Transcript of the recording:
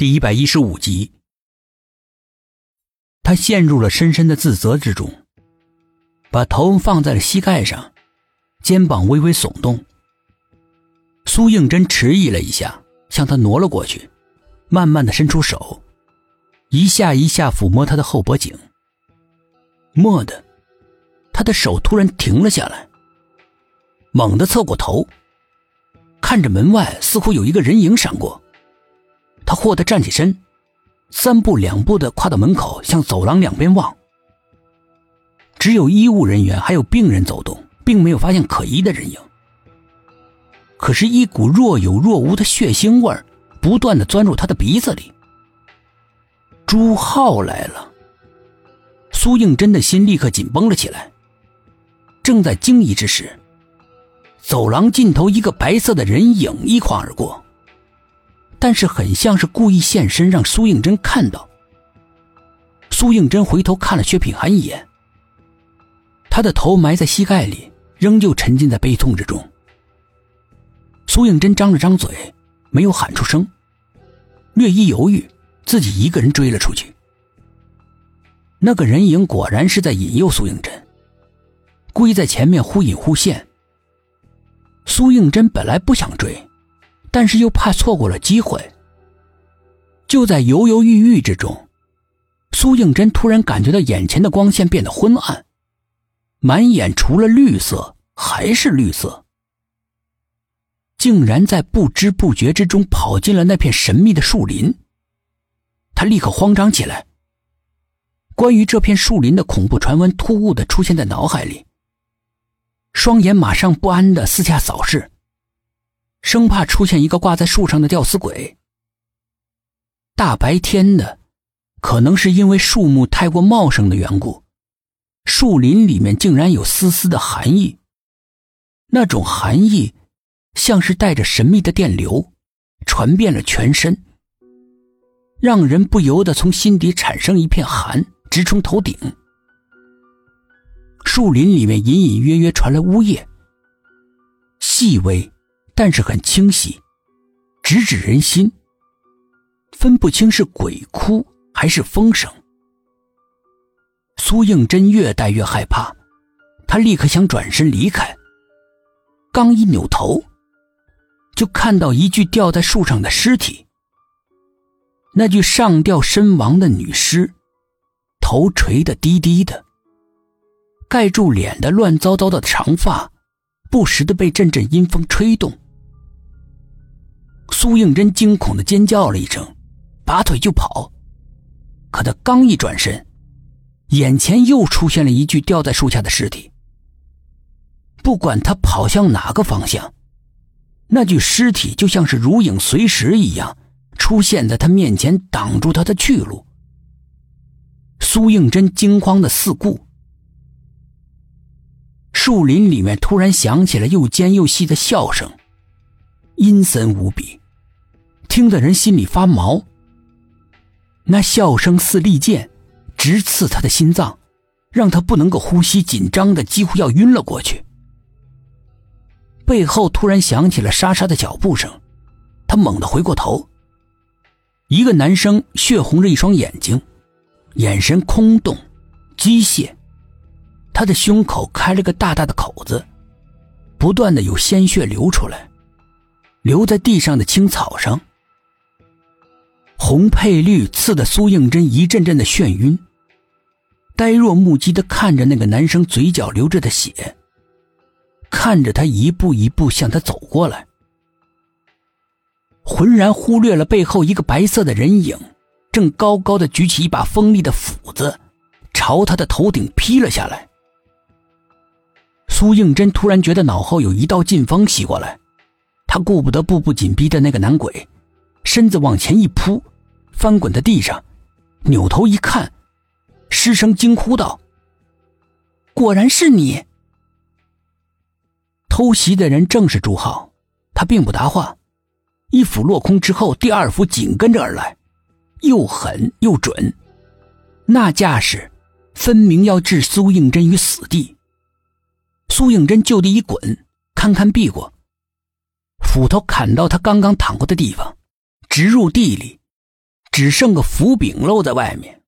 第一百一十五集，他陷入了深深的自责之中，把头放在了膝盖上，肩膀微微耸动。苏应真迟疑了一下，向他挪了过去，慢慢的伸出手，一下一下抚摸他的后脖颈。蓦的，他的手突然停了下来，猛地侧过头，看着门外，似乎有一个人影闪过。他霍地站起身，三步两步的跨到门口，向走廊两边望。只有医务人员还有病人走动，并没有发现可疑的人影。可是，一股若有若无的血腥味不断的钻入他的鼻子里。朱浩来了，苏应真的心立刻紧绷了起来。正在惊疑之时，走廊尽头一个白色的人影一晃而过。但是很像是故意现身，让苏应真看到。苏应真回头看了薛品涵一眼，他的头埋在膝盖里，仍旧沉浸在悲痛之中。苏应真张了张嘴，没有喊出声，略一犹豫，自己一个人追了出去。那个人影果然是在引诱苏应真，故意在前面忽隐忽现。苏应真本来不想追。但是又怕错过了机会，就在犹犹豫豫之中，苏应真突然感觉到眼前的光线变得昏暗，满眼除了绿色还是绿色，竟然在不知不觉之中跑进了那片神秘的树林。他立刻慌张起来，关于这片树林的恐怖传闻突兀的出现在脑海里，双眼马上不安的四下扫视。生怕出现一个挂在树上的吊死鬼。大白天的，可能是因为树木太过茂盛的缘故，树林里面竟然有丝丝的寒意。那种寒意，像是带着神秘的电流，传遍了全身，让人不由得从心底产生一片寒，直冲头顶。树林里面隐隐约约传来呜咽，细微。但是很清晰，直指人心。分不清是鬼哭还是风声。苏应真越待越害怕，他立刻想转身离开。刚一扭头，就看到一具吊在树上的尸体。那具上吊身亡的女尸，头垂得低低的，盖住脸的乱糟糟的长发，不时的被阵阵阴风吹动。苏应真惊恐的尖叫了一声，拔腿就跑。可他刚一转身，眼前又出现了一具吊在树下的尸体。不管他跑向哪个方向，那具尸体就像是如影随形一样出现在他面前，挡住他的去路。苏应真惊慌的四顾，树林里面突然响起了又尖又细的笑声，阴森无比。听得人心里发毛。那笑声似利剑，直刺他的心脏，让他不能够呼吸，紧张的几乎要晕了过去。背后突然响起了沙沙的脚步声，他猛地回过头。一个男生血红着一双眼睛，眼神空洞、机械，他的胸口开了个大大的口子，不断的有鲜血流出来，流在地上的青草上。红配绿刺得苏应真一阵阵的眩晕，呆若木鸡的看着那个男生嘴角流着的血，看着他一步一步向他走过来，浑然忽略了背后一个白色的人影，正高高的举起一把锋利的斧子，朝他的头顶劈了下来。苏应真突然觉得脑后有一道劲风袭过来，他顾不得步步紧逼的那个男鬼，身子往前一扑。翻滚在地上，扭头一看，失声惊呼道：“果然是你！”偷袭的人正是朱浩，他并不答话，一斧落空之后，第二斧紧跟着而来，又狠又准，那架势分明要置苏应真于死地。苏应真就地一滚，堪堪避过，斧头砍到他刚刚躺过的地方，直入地里。只剩个斧柄露在外面。